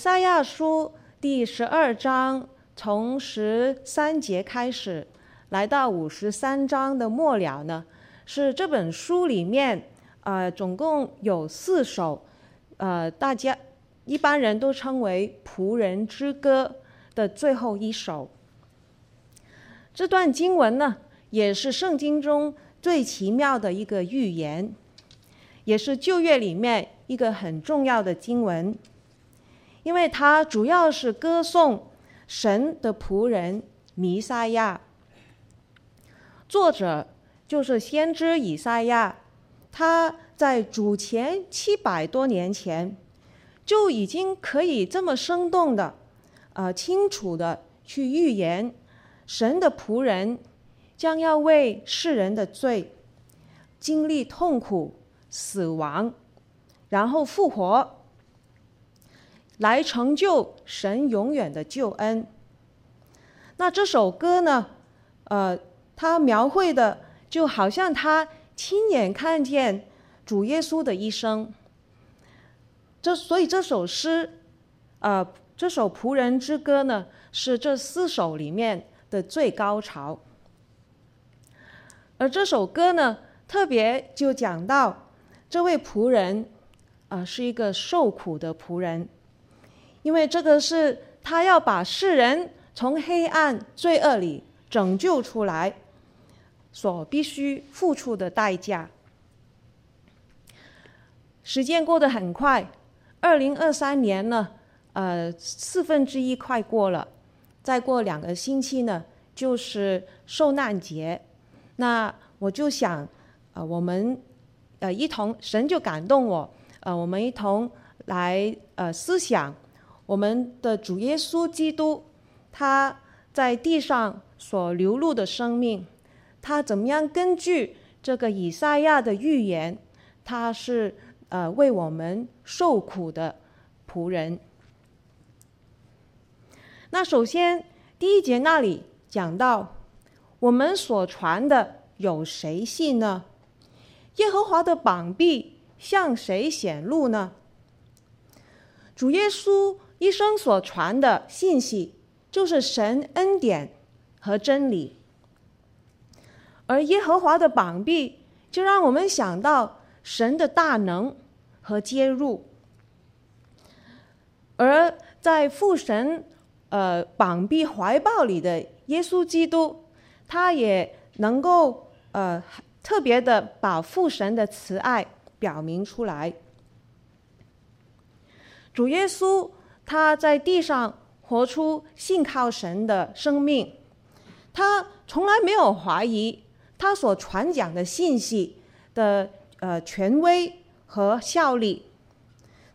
赛亚书第十二章从十三节开始，来到五十三章的末了呢，是这本书里面，呃，总共有四首，呃，大家一般人都称为仆人之歌的最后一首。这段经文呢，也是圣经中最奇妙的一个预言，也是旧约里面一个很重要的经文。因为它主要是歌颂神的仆人弥赛亚，作者就是先知以赛亚，他在主前七百多年前就已经可以这么生动的、呃清楚的去预言神的仆人将要为世人的罪经历痛苦、死亡，然后复活。来成就神永远的救恩。那这首歌呢？呃，他描绘的就好像他亲眼看见主耶稣的一生。这所以这首诗，呃，这首仆人之歌呢，是这四首里面的最高潮。而这首歌呢，特别就讲到这位仆人，啊、呃，是一个受苦的仆人。因为这个是他要把世人从黑暗罪恶里拯救出来，所必须付出的代价。时间过得很快，二零二三年呢，呃，四分之一快过了，再过两个星期呢，就是受难节。那我就想，呃，我们呃一同，神就感动我，呃，我们一同来呃思想。我们的主耶稣基督，他在地上所流露的生命，他怎么样根据这个以赛亚的预言，他是呃为我们受苦的仆人。那首先第一节那里讲到，我们所传的有谁信呢？耶和华的膀臂向谁显露呢？主耶稣。一生所传的信息，就是神恩典和真理，而耶和华的膀臂就让我们想到神的大能和介入，而在父神呃膀臂怀抱里的耶稣基督，他也能够呃特别的把父神的慈爱表明出来，主耶稣。他在地上活出信靠神的生命，他从来没有怀疑他所传讲的信息的呃权威和效力，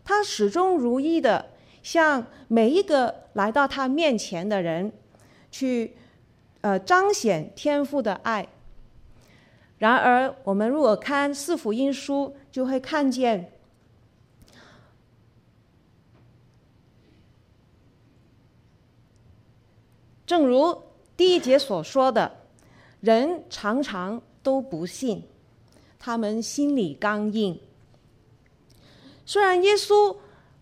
他始终如一的向每一个来到他面前的人去呃彰显天父的爱。然而，我们如果看四福音书，就会看见。正如第一节所说的，人常常都不信，他们心里刚硬。虽然耶稣，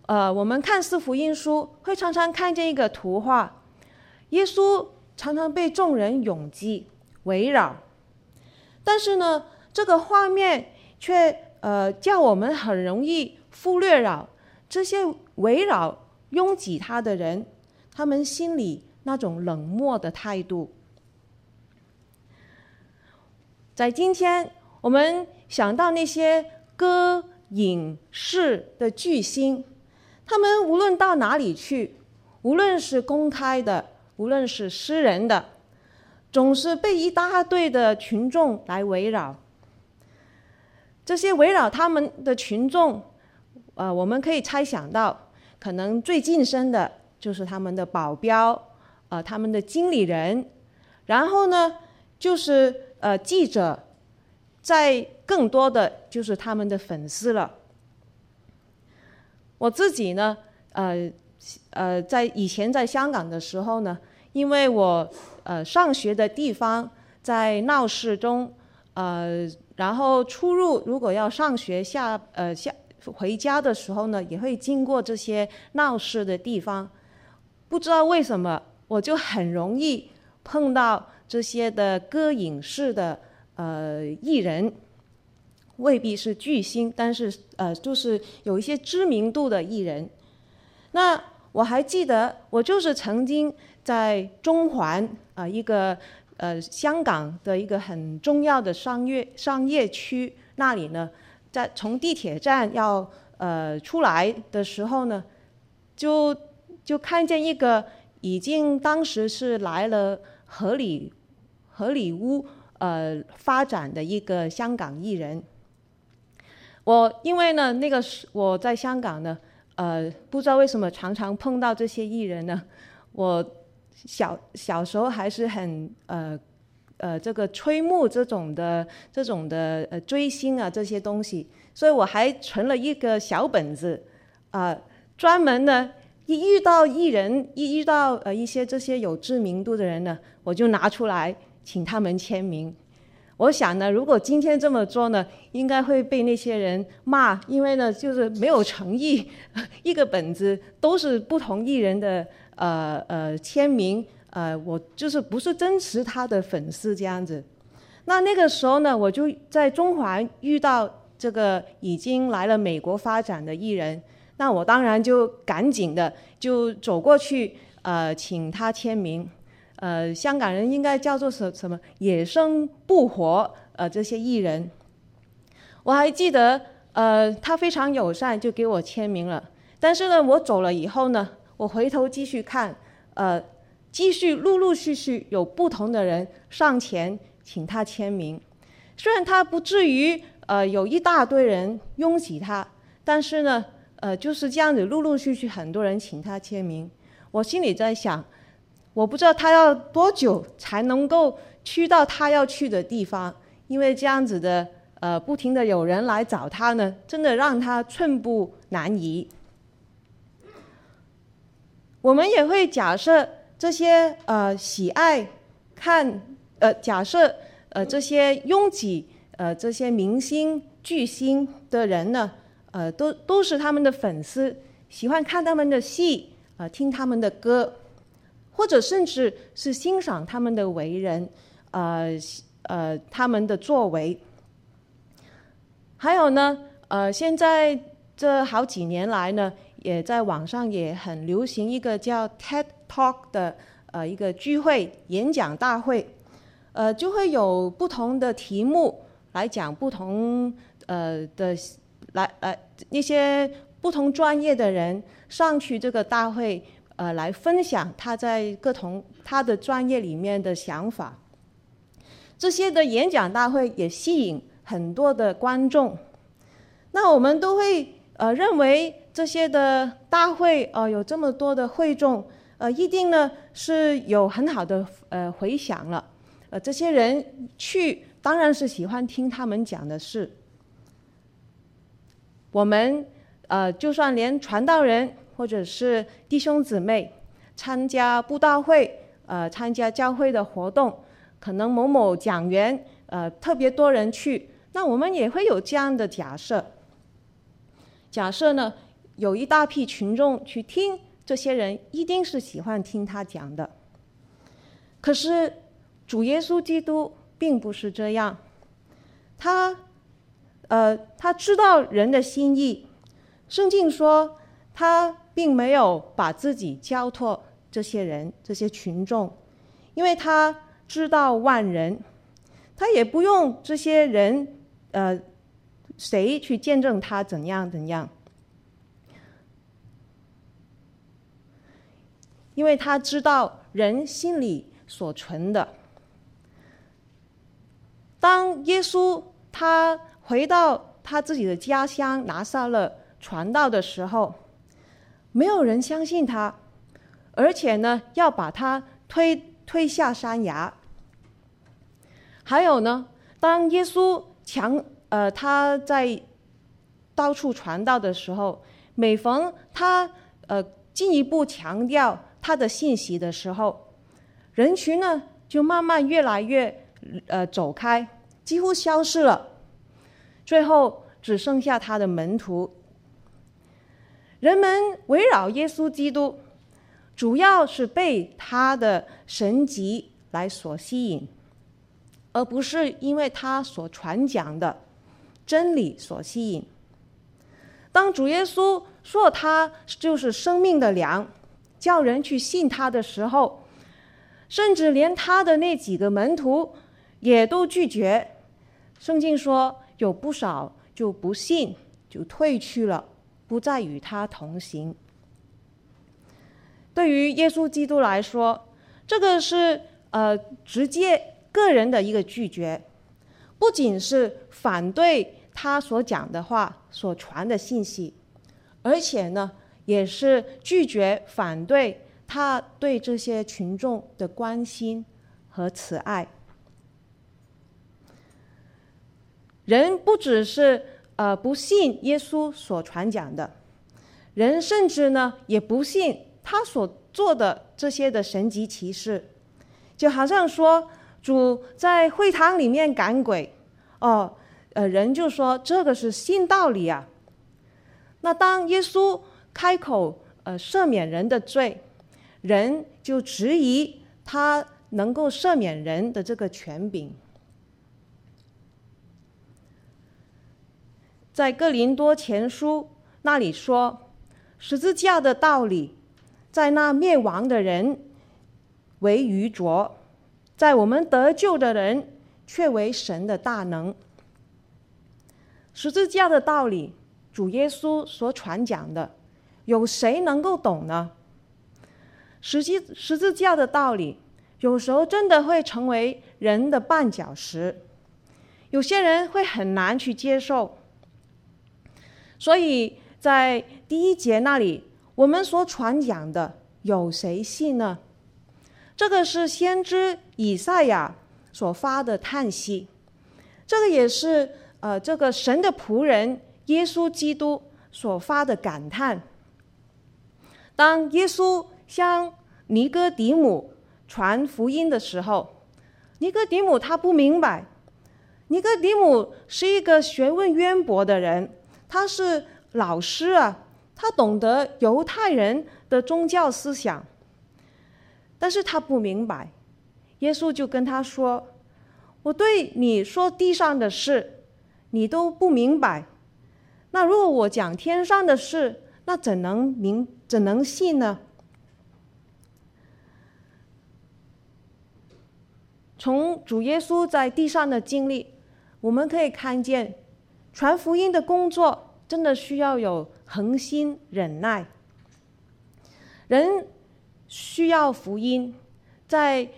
呃，我们看四福音书会常常看见一个图画，耶稣常常被众人拥挤围绕，但是呢，这个画面却呃叫我们很容易忽略了这些围绕拥挤他的人，他们心里。那种冷漠的态度，在今天我们想到那些歌、影、视的巨星，他们无论到哪里去，无论是公开的，无论是私人的，总是被一大堆的群众来围绕。这些围绕他们的群众，呃，我们可以猜想到，可能最近身的就是他们的保镖。呃，他们的经理人，然后呢，就是呃记者，在更多的就是他们的粉丝了。我自己呢，呃呃，在以前在香港的时候呢，因为我呃上学的地方在闹市中，呃，然后出入如果要上学下呃下回家的时候呢，也会经过这些闹市的地方。不知道为什么，我就很容易碰到这些的歌影视的呃艺人，未必是巨星，但是呃就是有一些知名度的艺人。那我还记得，我就是曾经在中环啊、一个呃香港的一个很重要的商业商业区那里呢，在从地铁站要呃出来的时候呢，就。就看见一个已经当时是来了荷里荷里屋呃发展的一个香港艺人。我因为呢那个是我在香港呢呃不知道为什么常常碰到这些艺人呢。我小小时候还是很呃呃这个吹木这种的这种的呃追星啊这些东西，所以我还存了一个小本子啊、专门呢。一遇到艺人，一遇到呃一些这些有知名度的人呢，我就拿出来请他们签名。我想呢，如果今天这么做呢，应该会被那些人骂，因为呢就是没有诚意。一个本子都是不同艺人的呃呃签名，呃我就是不是真实他的粉丝这样子。那那个时候呢，我就在中环遇到这个已经来了美国发展的艺人。那我当然就赶紧的就走过去，呃，请他签名。呃，香港人应该叫做什什么野生不活，呃，这些艺人。我还记得，呃，他非常友善，就给我签名了。但是呢，我走了以后呢，我回头继续看，呃，继续陆陆续续有不同的人上前请他签名。虽然他不至于，呃，有一大堆人拥挤他，但是呢。呃，就是这样子，陆陆续续很多人请他签名。我心里在想，我不知道他要多久才能够去到他要去的地方，因为这样子的，呃，不停的有人来找他呢，真的让他寸步难移。我们也会假设这些呃喜爱看呃假设呃这些拥挤呃这些明星巨星的人呢。呃，都都是他们的粉丝，喜欢看他们的戏，呃，听他们的歌，或者甚至是欣赏他们的为人，呃呃，他们的作为。还有呢，呃，现在这好几年来呢，也在网上也很流行一个叫 TED Talk 的呃一个聚会演讲大会，呃，就会有不同的题目来讲不同呃的。来，呃，一些不同专业的人上去这个大会，呃，来分享他在各同他的专业里面的想法。这些的演讲大会也吸引很多的观众。那我们都会呃认为这些的大会，呃，有这么多的会众，呃，一定呢是有很好的呃回响了。呃，这些人去当然是喜欢听他们讲的事。我们呃，就算连传道人或者是弟兄姊妹参加布道会，呃，参加教会的活动，可能某某讲员呃特别多人去，那我们也会有这样的假设。假设呢，有一大批群众去听，这些人一定是喜欢听他讲的。可是主耶稣基督并不是这样，他。呃，他知道人的心意。圣经说，他并没有把自己交托这些人、这些群众，因为他知道万人，他也不用这些人，呃，谁去见证他怎样怎样，因为他知道人心里所存的。当耶稣他。回到他自己的家乡拿撒勒传道的时候，没有人相信他，而且呢，要把他推推下山崖。还有呢，当耶稣强呃他在到处传道的时候，每逢他呃进一步强调他的信息的时候，人群呢就慢慢越来越呃走开，几乎消失了。最后只剩下他的门徒人们围绕耶稣基督，主要是被他的神迹来所吸引，而不是因为他所传讲的真理所吸引。当主耶稣说他就是生命的粮，叫人去信他的时候，甚至连他的那几个门徒也都拒绝。圣经说有不少就不信，就退去了。不再与他同行。对于耶稣基督来说，这个是呃直接个人的一个拒绝，不仅是反对他所讲的话、所传的信息，而且呢，也是拒绝反对他对这些群众的关心和慈爱。人不只是。呃，不信耶稣所传讲的人，甚至呢也不信他所做的这些的神迹奇事，就好像说主在会堂里面赶鬼，哦，呃，人就说这个是新道理啊。那当耶稣开口呃赦免人的罪，人就质疑他能够赦免人的这个权柄。在哥林多前书那里说，十字架的道理，在那灭亡的人为愚拙，在我们得救的人却为神的大能。十字架的道理，主耶稣所传讲的，有谁能够懂呢？实际十字架的道理，有时候真的会成为人的绊脚石，有些人会很难去接受。所以在第一节那里，我们所传讲的有谁信呢？这个是先知以赛亚所发的叹息，这个也是呃这个神的仆人耶稣基督所发的感叹。当耶稣向尼哥底母传福音的时候，尼哥底母他不明白，尼哥底母是一个学问渊博的人。他是老师啊，他懂得犹太人的宗教思想，但是他不明白。耶稣就跟他说：“我对你说地上的事，你都不明白。那如果我讲天上的事，那怎能明怎能信呢？”从主耶稣在地上的经历，我们可以看见。传福音的工作真的需要有恒心忍耐。人需要福音，在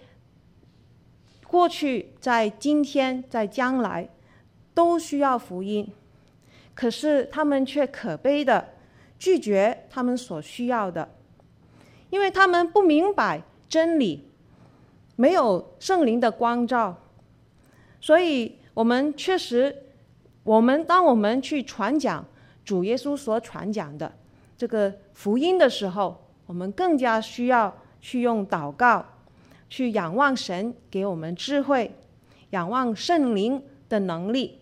过去、在今天、在将来都需要福音，可是他们却可悲的拒绝他们所需要的，因为他们不明白真理，没有圣灵的光照，所以我们确实。我们当我们去传讲主耶稣所传讲的这个福音的时候，我们更加需要去用祷告，去仰望神给我们智慧，仰望圣灵的能力。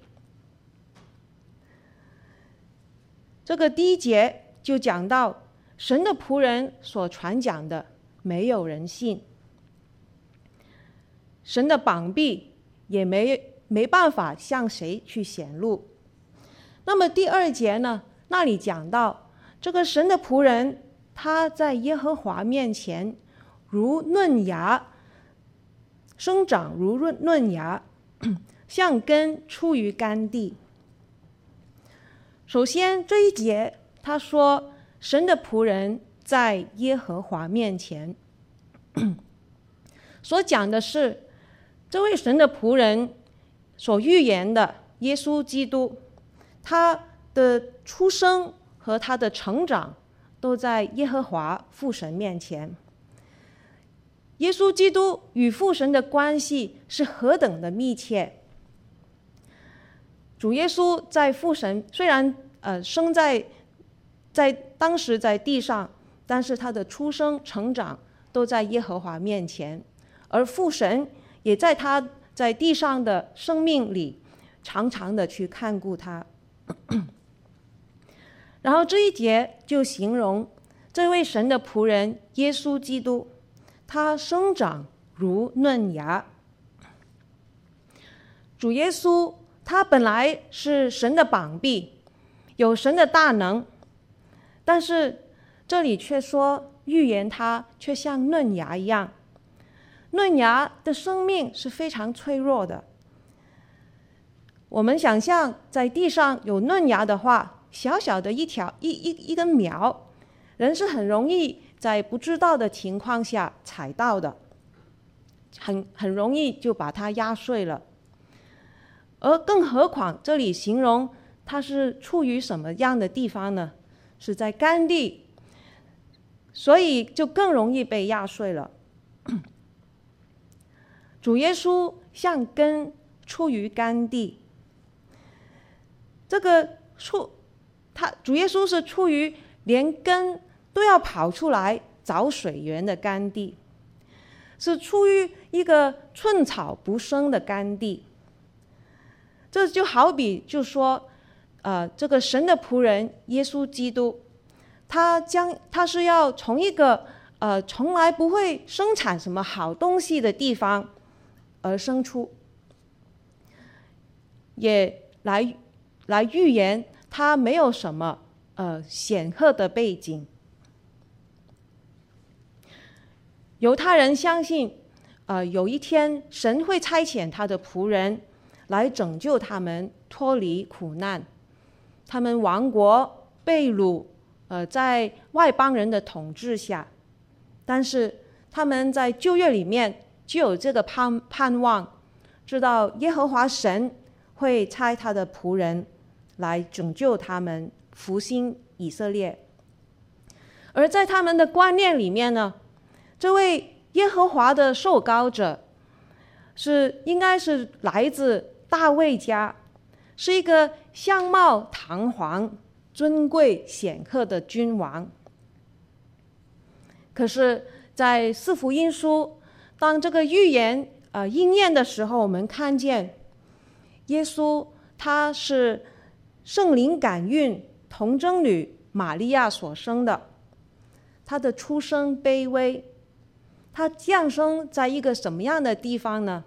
这个第一节就讲到神的仆人所传讲的，没有人信，神的膀臂也没。没办法向谁去显露。那么第二节呢？那里讲到这个神的仆人，他在耶和华面前如嫩芽，生长如润嫩芽，像根出于干地。首先这一节他说，神的仆人在耶和华面前，所讲的是这位神的仆人。所预言的耶稣基督，他的出生和他的成长都在耶和华父神面前。耶稣基督与父神的关系是何等的密切！主耶稣在父神虽然呃生在在当时在地上，但是他的出生成长都在耶和华面前，而父神也在他。在地上的生命里，常常的去看顾他。然后这一节就形容这位神的仆人耶稣基督，他生长如嫩芽。主耶稣他本来是神的膀臂，有神的大能，但是这里却说预言他却像嫩芽一样。嫩芽的生命是非常脆弱的。我们想象在地上有嫩芽的话，小小的一条一一一根苗，人是很容易在不知道的情况下踩到的，很很容易就把它压碎了。而更何况这里形容它是处于什么样的地方呢？是在干地，所以就更容易被压碎了。主耶稣像根出于干地，这个出，他主耶稣是出于连根都要跑出来找水源的干地，是出于一个寸草不生的干地。这就好比就说，呃，这个神的仆人耶稣基督，他将他是要从一个呃从来不会生产什么好东西的地方。而生出，也来来预言他没有什么呃显赫的背景。犹太人相信，呃，有一天神会差遣他的仆人来拯救他们脱离苦难，他们亡国被掳，呃，在外邦人的统治下，但是他们在旧约里面。就有这个盼盼望，知道耶和华神会差他的仆人来拯救他们，复兴以色列。而在他们的观念里面呢，这位耶和华的受膏者是应该是来自大卫家，是一个相貌堂皇、尊贵显赫的君王。可是，在四福音书。当这个预言呃应验的时候，我们看见耶稣他是圣灵感孕童贞女玛利亚所生的，他的出生卑微，他降生在一个什么样的地方呢？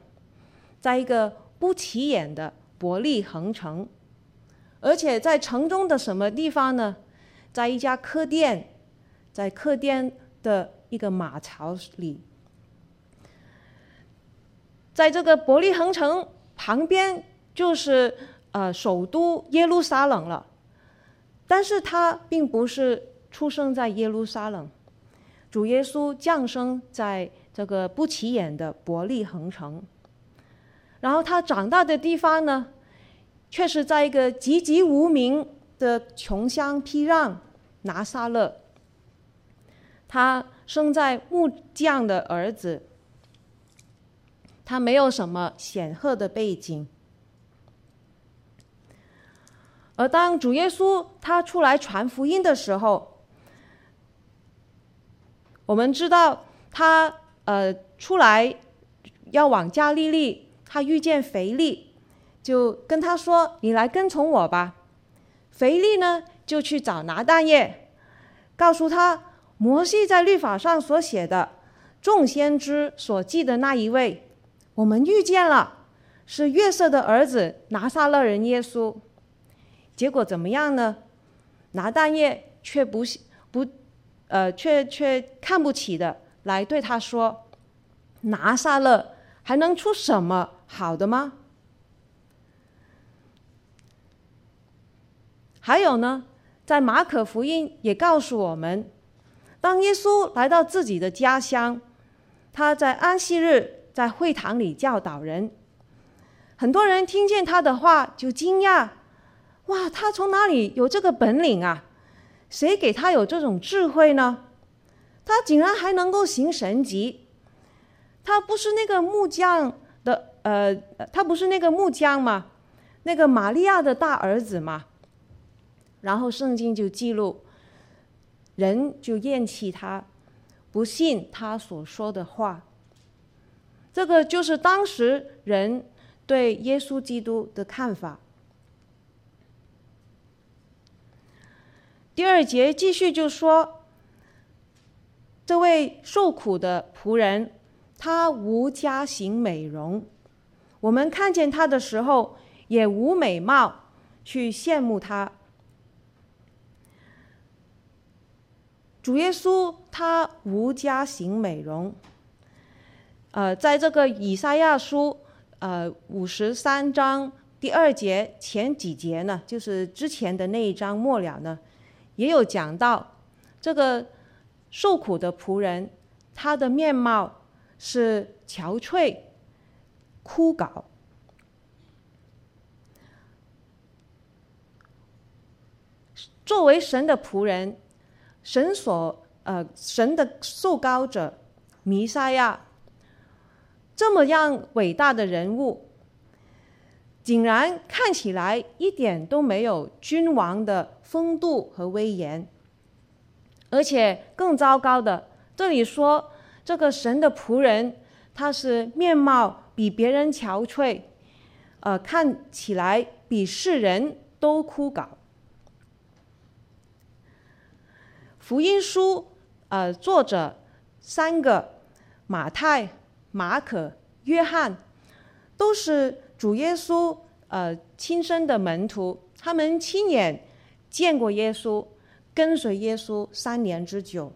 在一个不起眼的伯利恒城，而且在城中的什么地方呢？在一家客店，在客店的一个马槽里。在这个伯利恒城旁边，就是呃首都耶路撒冷了。但是他并不是出生在耶路撒冷，主耶稣降生在这个不起眼的伯利恒城。然后他长大的地方呢，却是在一个籍籍无名的穷乡僻壤拿撒勒。他生在木匠的儿子。他没有什么显赫的背景，而当主耶稣他出来传福音的时候，我们知道他呃出来要往加利利，他遇见腓利，就跟他说：“你来跟从我吧。”腓利呢就去找拿但业，告诉他摩西在律法上所写的众先知所记的那一位。我们遇见了，是约瑟的儿子拿撒勒人耶稣。结果怎么样呢？拿蛋液却不不，呃，却却看不起的来对他说：“拿撒勒还能出什么好的吗？”还有呢，在马可福音也告诉我们，当耶稣来到自己的家乡，他在安息日。在会堂里教导人，很多人听见他的话就惊讶：哇，他从哪里有这个本领啊？谁给他有这种智慧呢？他竟然还能够行神迹！他不是那个木匠的，呃，他不是那个木匠吗？那个玛利亚的大儿子吗？然后圣经就记录，人就厌弃他，不信他所说的话。这个就是当时人对耶稣基督的看法。第二节继续就说，这位受苦的仆人，他无佳形美容，我们看见他的时候，也无美貌去羡慕他。主耶稣他无佳形美容，呃，在这个以赛亚书呃五十三章第二节前几节呢，就是之前的那一章末了呢，也有讲到这个受苦的仆人，他的面貌是憔悴、枯槁。作为神的仆人。神所呃，神的受膏者弥赛亚，这么样伟大的人物，竟然看起来一点都没有君王的风度和威严，而且更糟糕的，这里说这个神的仆人，他是面貌比别人憔悴，呃，看起来比世人都枯槁。福音书，呃，作者三个马太、马可、约翰，都是主耶稣呃亲生的门徒，他们亲眼见过耶稣，跟随耶稣三年之久。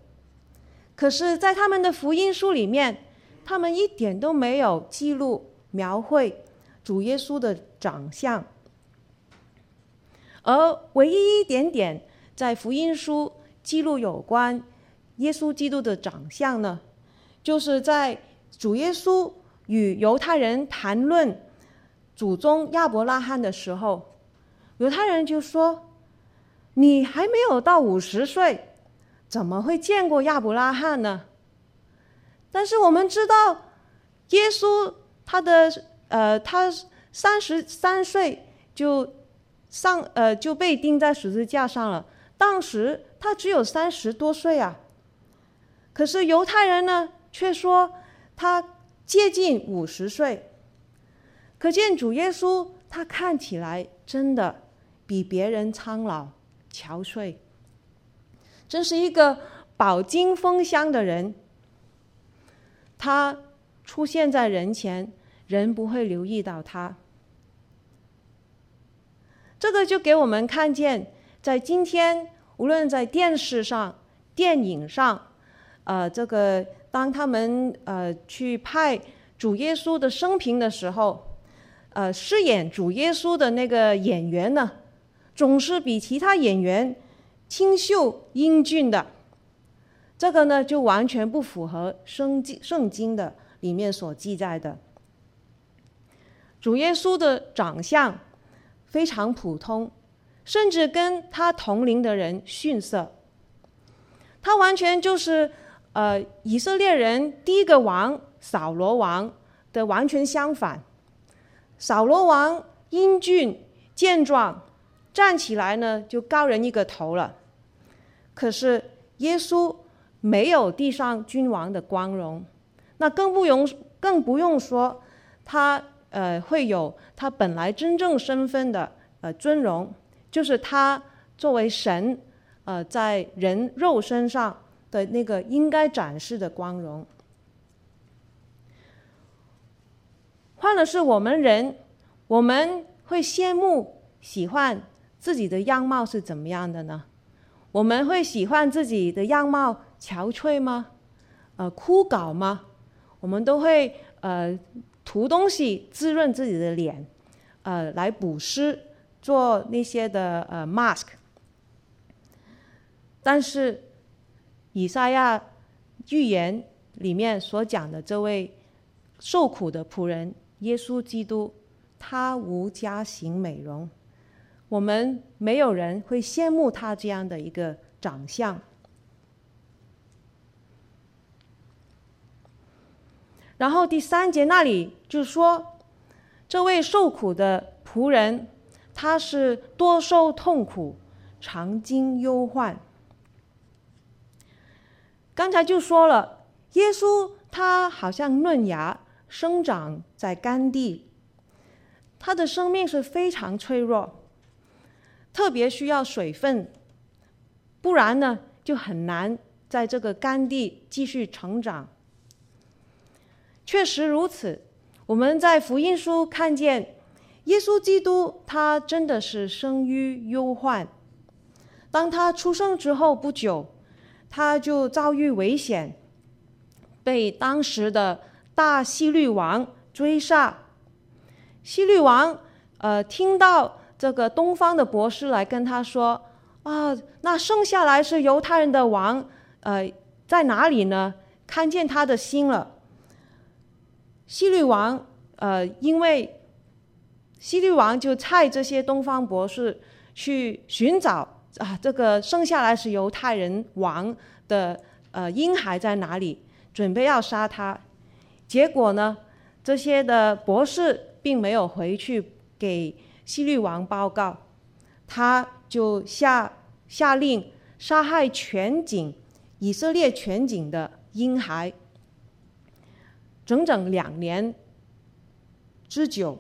可是，在他们的福音书里面，他们一点都没有记录描绘主耶稣的长相，而唯一一点点在福音书。记录有关耶稣基督的长相呢，就是在主耶稣与犹太人谈论祖宗亚伯拉罕的时候，犹太人就说：“你还没有到五十岁，怎么会见过亚伯拉罕呢？”但是我们知道，耶稣他的呃，他三十三岁就上呃就被钉在十字架上了，当时。他只有三十多岁啊，可是犹太人呢，却说他接近五十岁。可见主耶稣他看起来真的比别人苍老憔悴，真是一个饱经风香的人。他出现在人前，人不会留意到他。这个就给我们看见，在今天。无论在电视上、电影上，呃，这个当他们呃去拍主耶稣的生平的时候，呃，饰演主耶稣的那个演员呢，总是比其他演员清秀英俊的。这个呢，就完全不符合圣经圣经的里面所记载的。主耶稣的长相非常普通。甚至跟他同龄的人逊色，他完全就是呃以色列人第一个王扫罗王的完全相反。扫罗王英俊健壮，站起来呢就高人一个头了。可是耶稣没有地上君王的光荣，那更不用更不用说他呃会有他本来真正身份的呃尊荣。就是他作为神，呃，在人肉身上的那个应该展示的光荣。换了是我们人，我们会羡慕、喜欢自己的样貌是怎么样的呢？我们会喜欢自己的样貌憔悴吗？呃，枯槁吗？我们都会呃涂东西滋润自己的脸，呃，来补湿。做那些的呃 mask，但是以赛亚预言里面所讲的这位受苦的仆人耶稣基督，他无佳形美容，我们没有人会羡慕他这样的一个长相。然后第三节那里就说，这位受苦的仆人。他是多受痛苦，常经忧患。刚才就说了，耶稣他好像嫩芽生长在干地，他的生命是非常脆弱，特别需要水分，不然呢，就很难在这个干地继续成长。确实如此，我们在福音书看见耶稣基督，他真的是生于忧患。当他出生之后不久，他就遭遇危险，被当时的大希律王追杀。希律王呃听到这个东方的博士来跟他说啊，那生下来是犹太人的王，呃在哪里呢？看见他的星了。希律王呃因为希律王就派这些东方博士去寻找。啊，这个生下来是犹太人王的呃婴孩在哪里？准备要杀他，结果呢，这些的博士并没有回去给希律王报告，他就下下令杀害全境以色列全境的婴孩，整整两年之久。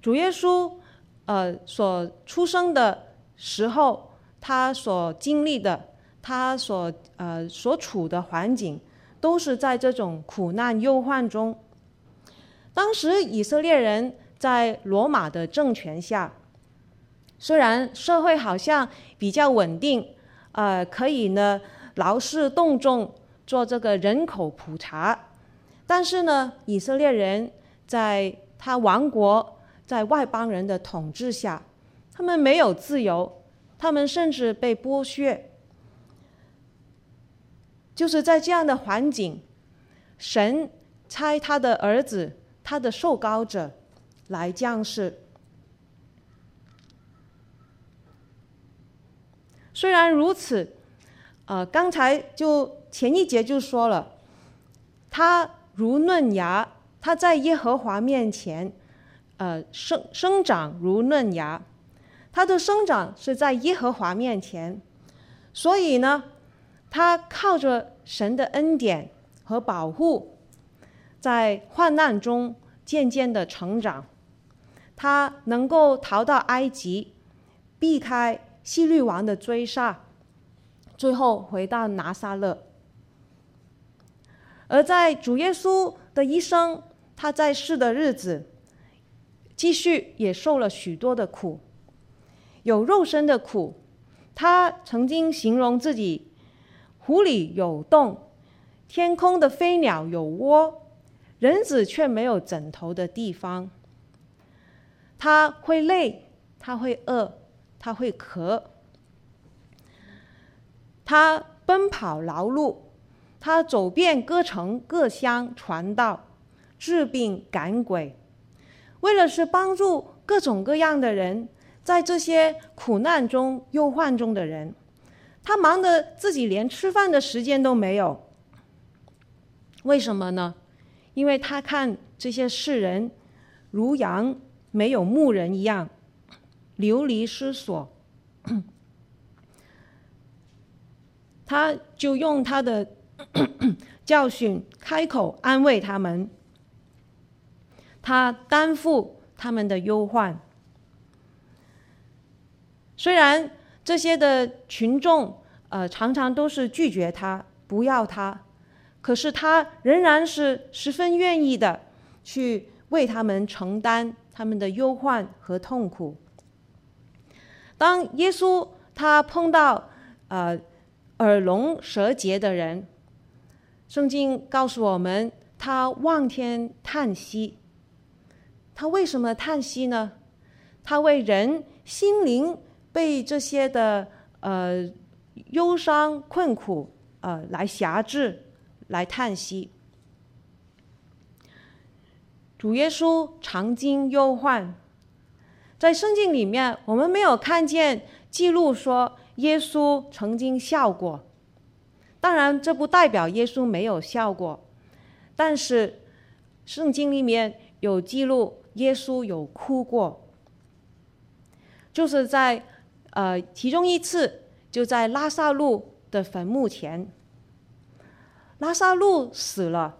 主耶稣。呃，所出生的时候，他所经历的，他所呃所处的环境，都是在这种苦难忧患中。当时以色列人在罗马的政权下，虽然社会好像比较稳定，呃，可以呢劳师动众做这个人口普查，但是呢，以色列人在他亡国。在外邦人的统治下，他们没有自由，他们甚至被剥削。就是在这样的环境，神差他的儿子，他的受膏者来降世。虽然如此，呃，刚才就前一节就说了，他如嫩芽，他在耶和华面前。呃，生生长如嫩芽，他的生长是在耶和华面前，所以呢，他靠着神的恩典和保护，在患难中渐渐的成长，他能够逃到埃及，避开希律王的追杀，最后回到拿撒勒。而在主耶稣的一生，他在世的日子。继续也受了许多的苦，有肉身的苦。他曾经形容自己：湖里有洞，天空的飞鸟有窝，人子却没有枕头的地方。他会累，他会饿，他会渴。他奔跑劳碌，他走遍各城各乡传道，治病赶鬼。为了是帮助各种各样的人，在这些苦难中、忧患中的人，他忙得自己连吃饭的时间都没有。为什么呢？因为他看这些世人如羊没有牧人一样，流离失所，他就用他的 教训开口安慰他们。他担负他们的忧患，虽然这些的群众呃常常都是拒绝他，不要他，可是他仍然是十分愿意的去为他们承担他们的忧患和痛苦。当耶稣他碰到呃耳聋舌结的人，圣经告诉我们，他望天叹息。他为什么叹息呢？他为人心灵被这些的呃忧伤困苦呃来辖制，来叹息。主耶稣常经忧患，在圣经里面，我们没有看见记录说耶稣曾经笑过。当然，这不代表耶稣没有笑过，但是圣经里面有记录。耶稣有哭过，就是在呃其中一次，就在拉萨路的坟墓前，拉萨路死了，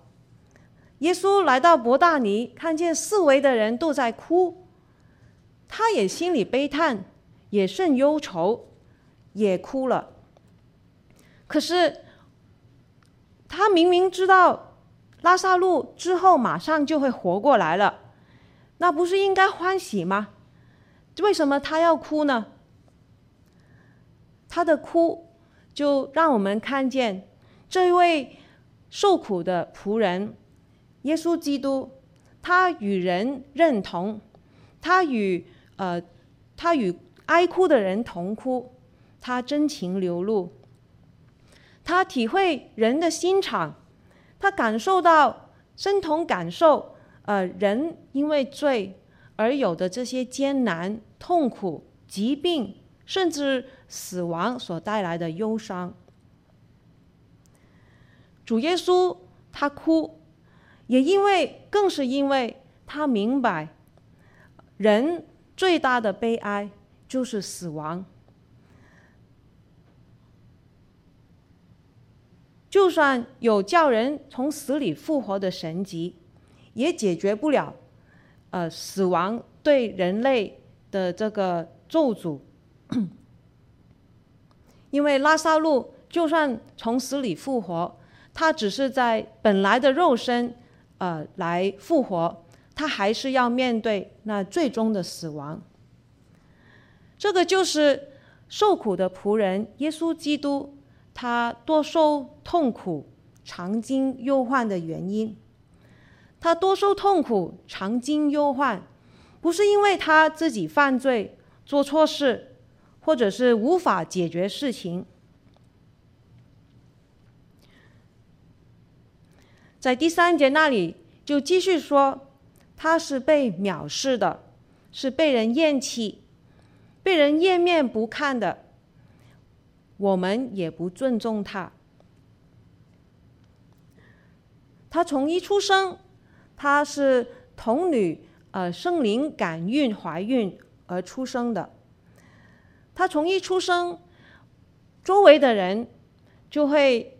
耶稣来到伯大尼，看见四围的人都在哭，他也心里悲叹，也甚忧愁，也哭了。可是他明明知道拉萨路之后马上就会活过来了，那不是应该欢喜吗？为什么他要哭呢？他的哭就让我们看见这位受苦的仆人耶稣基督，他与人认同，他与呃，他与哀哭的人同哭，他真情流露，他体会人的心肠，他感受到身同感受，呃，人因为罪而有的这些艰难、痛苦、疾病，甚至死亡所带来的忧伤。主耶稣他哭，也因为更是因为他明白。人最大的悲哀就是死亡。就算有叫人从死里复活的神迹，也解决不了，呃，死亡对人类的这个咒诅。因为拉撒路就算从死里复活，他只是在本来的肉身，呃，来复活。他还是要面对那最终的死亡。这个就是受苦的仆人耶稣基督，他多受痛苦、常经忧患的原因。他多受痛苦、常经忧患，不是因为他自己犯罪、做错事，或者是无法解决事情。在第三节那里就继续说。他是被藐视的，是被人厌弃、被人厌面不看的。我们也不尊重他。他从一出生，他是童女，呃，圣灵感孕怀孕而出生的。他从一出生，周围的人就会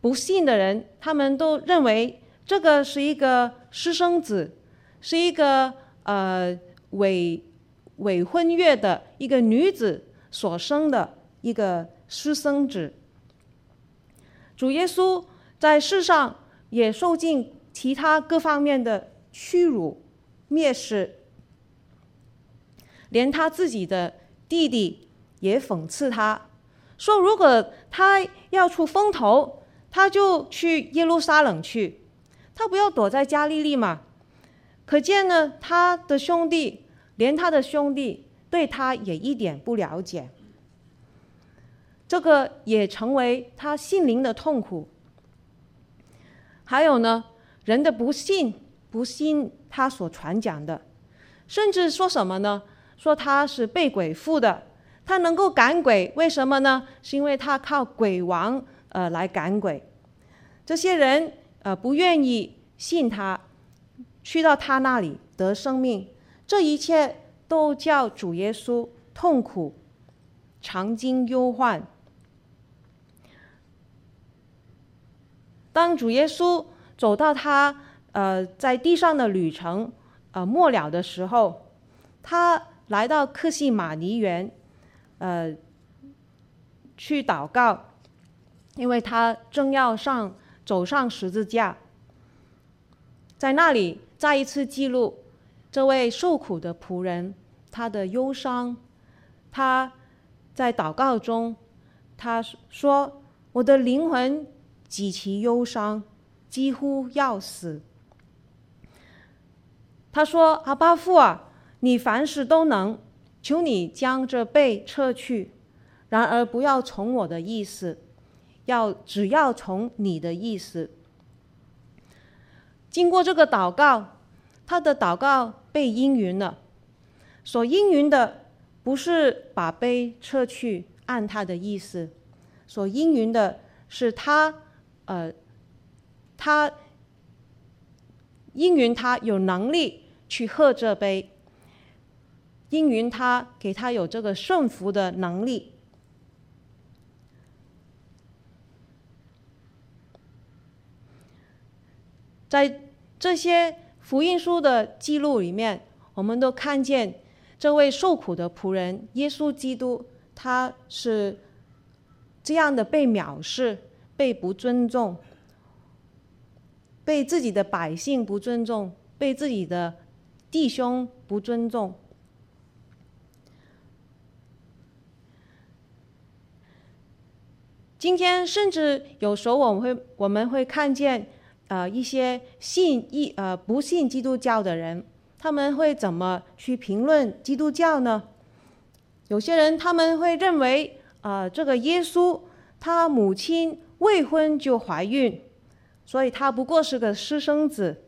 不信的人，他们都认为这个是一个私生子。是一个呃伪伪婚约的一个女子所生的一个私生子。主耶稣在世上也受尽其他各方面的屈辱、蔑视，连他自己的弟弟也讽刺他，说如果他要出风头，他就去耶路撒冷去，他不要躲在加利利嘛。可见呢，他的兄弟，连他的兄弟对他也一点不了解，这个也成为他心灵的痛苦。还有呢，人的不信，不信他所传讲的，甚至说什么呢？说他是被鬼附的，他能够赶鬼，为什么呢？是因为他靠鬼王呃来赶鬼。这些人呃不愿意信他。去到他那里得生命，这一切都叫主耶稣痛苦、常经忧患。当主耶稣走到他呃在地上的旅程呃末了的时候，他来到克西马尼园，呃去祷告，因为他正要上走上十字架，在那里。再一次记录这位受苦的仆人，他的忧伤。他在祷告中，他说：“我的灵魂极其忧伤，几乎要死。”他说：“阿巴父啊，你凡事都能，求你将这杯撤去。然而不要从我的意思，要只要从你的意思。”经过这个祷告，他的祷告被应允了。所应允的不是把杯撤去，按他的意思；所应允的是他，呃，他应允他有能力去喝这杯，应允他给他有这个顺服的能力，在这些福音书的记录里面，我们都看见这位受苦的仆人耶稣基督，他是这样的被藐视、被不尊重、被自己的百姓不尊重、被自己的弟兄不尊重。今天甚至有时候我们会我们会看见，呃，一些信一呃不信基督教的人，他们会怎么去评论基督教呢？有些人他们会认为，呃，这个耶稣他母亲未婚就怀孕，所以他不过是个私生子，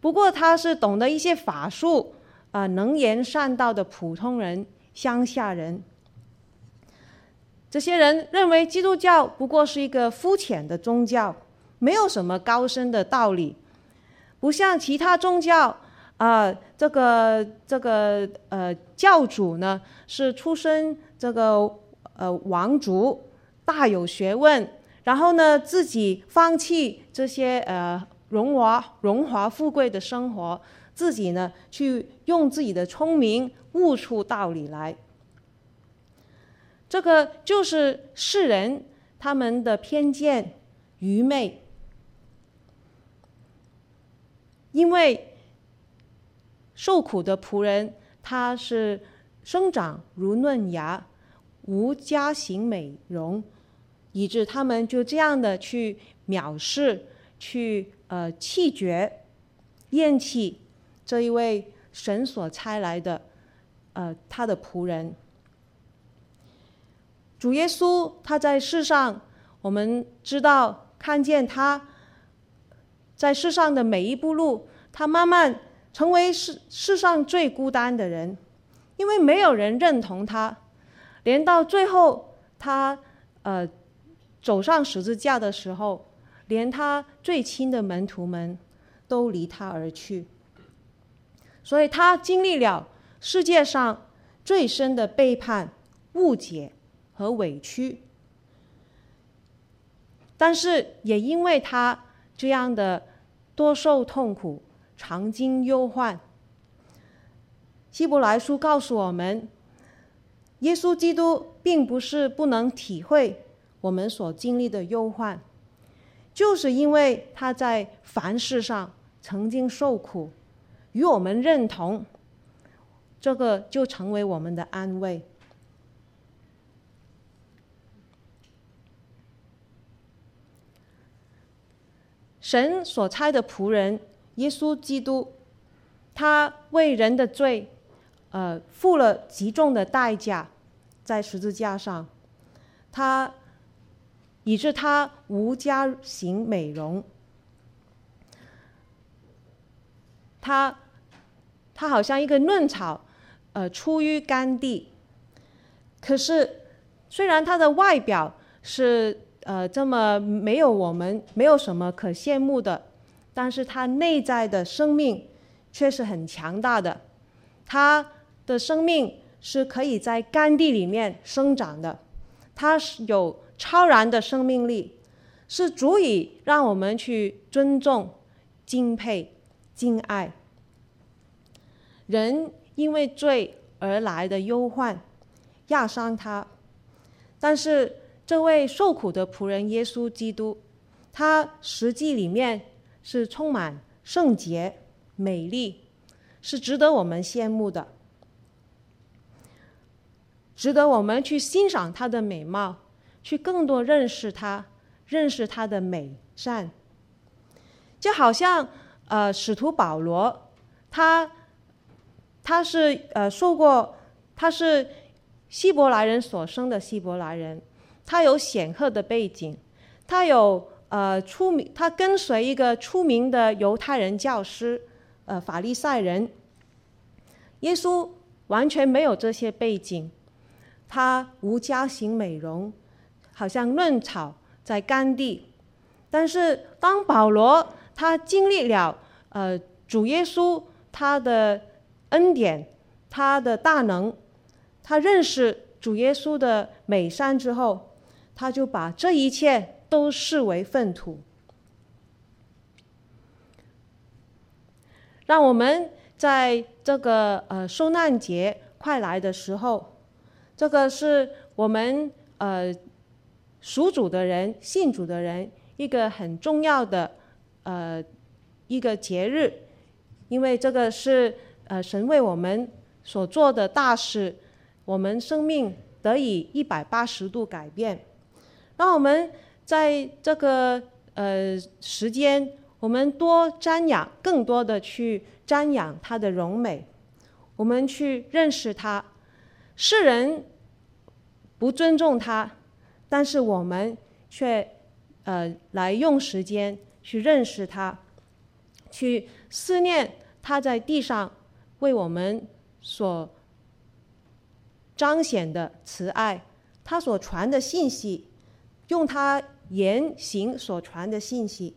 不过他是懂得一些法术，啊、呃，能言善道的普通人，乡下人。这些人认为基督教不过是一个肤浅的宗教，没有什么高深的道理，不像其他宗教啊、这个这个呃教主呢是出身这个呃王族，大有学问，然后呢自己放弃这些呃荣华荣华富贵的生活，自己呢去用自己的聪明悟出道理来。这个就是世人他们的偏见、愚昧，因为受苦的仆人他是生长如嫩芽，无家形美容，以致他们就这样的去藐视、去呃弃绝、厌弃这一位神所差来的呃他的仆人。主耶稣他在世上，我们知道看见他在世上的每一步路，他慢慢成为世世上最孤单的人，因为没有人认同他，连到最后他呃走上十字架的时候，连他最亲的门徒们都离他而去，所以他经历了世界上最深的背叛、误解。和委屈，但是也因为他这样的多受痛苦、常经忧患，希伯来书告诉我们，耶稣基督并不是不能体会我们所经历的忧患，就是因为他在凡事上曾经受苦，与我们认同，这个就成为我们的安慰。神所差的仆人耶稣基督，他为人的罪，呃，付了极重的代价，在十字架上，他以致他无佳形美容，他他好像一个嫩草，呃，出于干地，可是虽然他的外表是。呃，这么没有我们没有什么可羡慕的，但是他内在的生命却是很强大的，他的生命是可以在干地里面生长的，他是有超然的生命力，是足以让我们去尊重、敬佩、敬爱。人因为罪而来的忧患压伤他，但是。这位受苦的仆人耶稣基督，他实际里面是充满圣洁、美丽，是值得我们羡慕的，值得我们去欣赏他的美貌，去更多认识他，认识他的美善。就好像呃，使徒保罗，他他是呃受过，他是希伯来人所生的希伯来人。他有显赫的背景，他有呃出名，他跟随一个出名的犹太人教师，呃法利赛人。耶稣完全没有这些背景，他无家型美容，好像嫩草在干地。但是当保罗他经历了呃主耶稣他的恩典，他的大能，他认识主耶稣的美善之后。他就把这一切都视为粪土。让我们在这个呃受难节快来的时候，这个是我们呃属主的人、信主的人一个很重要的呃一个节日，因为这个是呃神为我们所做的大事，我们生命得以一百八十度改变。让我们在这个呃时间，我们多瞻仰，更多的去瞻仰他的荣美，我们去认识他。世人不尊重他，但是我们却呃来用时间去认识他，去思念他在地上为我们所彰显的慈爱，他所传的信息，用他言行所传的信息，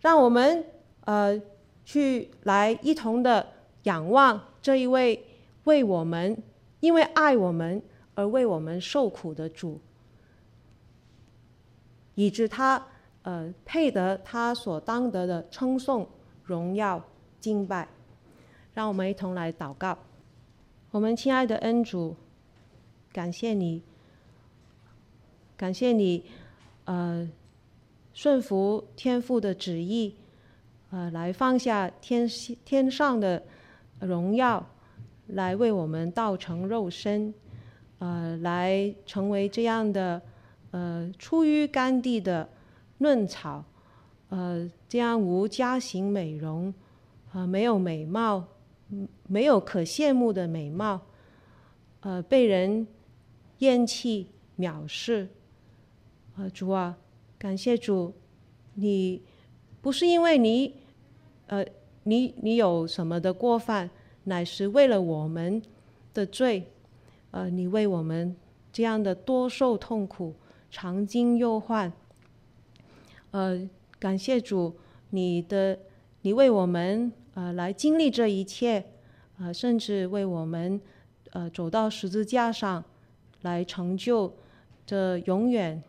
让我们呃去来一同的仰望这一位为我们因为爱我们而为我们受苦的主，以致他呃配得他所当得的称颂、荣耀、敬拜。让我们一同来祷告。我们亲爱的恩主，感谢你，感谢你，呃，顺服天父的旨意，呃，来放下天天上的荣耀，来为我们道成肉身，呃，来成为这样的，呃，出于干地的嫩草，呃，这样无家型美容，呃，没有美貌。没有可羡慕的美貌，呃，被人厌弃、藐视。呃，主啊，感谢主，你不是因为你，呃，你你有什么的过犯，乃是为了我们的罪，呃，你为我们这样的多受痛苦、常经忧患。呃，感谢主，你的你为我们。呃，来经历这一切，呃，甚至为我们，呃，走到十字架上，来成就这永远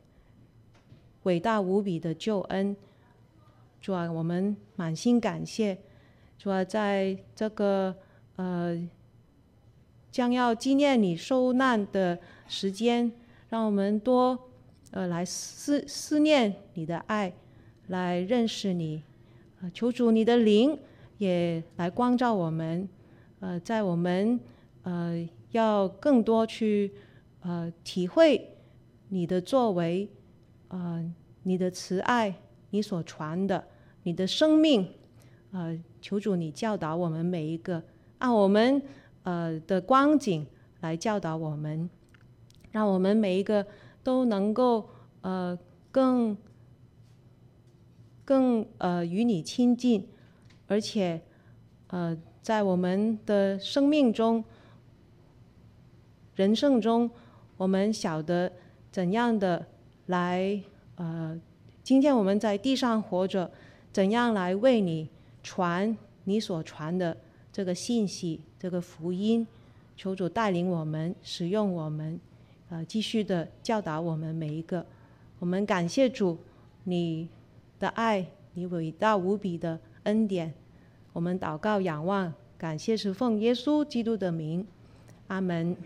伟大无比的救恩。主啊，我们满心感谢。主啊，在这个呃将要纪念你受难的时间，让我们多呃来思思念你的爱，来认识你。呃，求主你的灵。也来光照我们，呃，在我们呃要更多去呃体会你的作为，呃，你的慈爱，你所传的，你的生命，呃，求主你教导我们每一个，按我们呃的光景来教导我们，让我们每一个都能够呃更更呃与你亲近。而且，呃，在我们的生命中、人生中，我们晓得怎样的来，呃，今天我们在地上活着，怎样来为你传你所传的这个信息、这个福音。求主带领我们，使用我们，呃，继续的教导我们每一个。我们感谢主，你的爱，你伟大无比的恩典。我们祷告、仰望、感谢，是奉耶稣基督的名，阿门。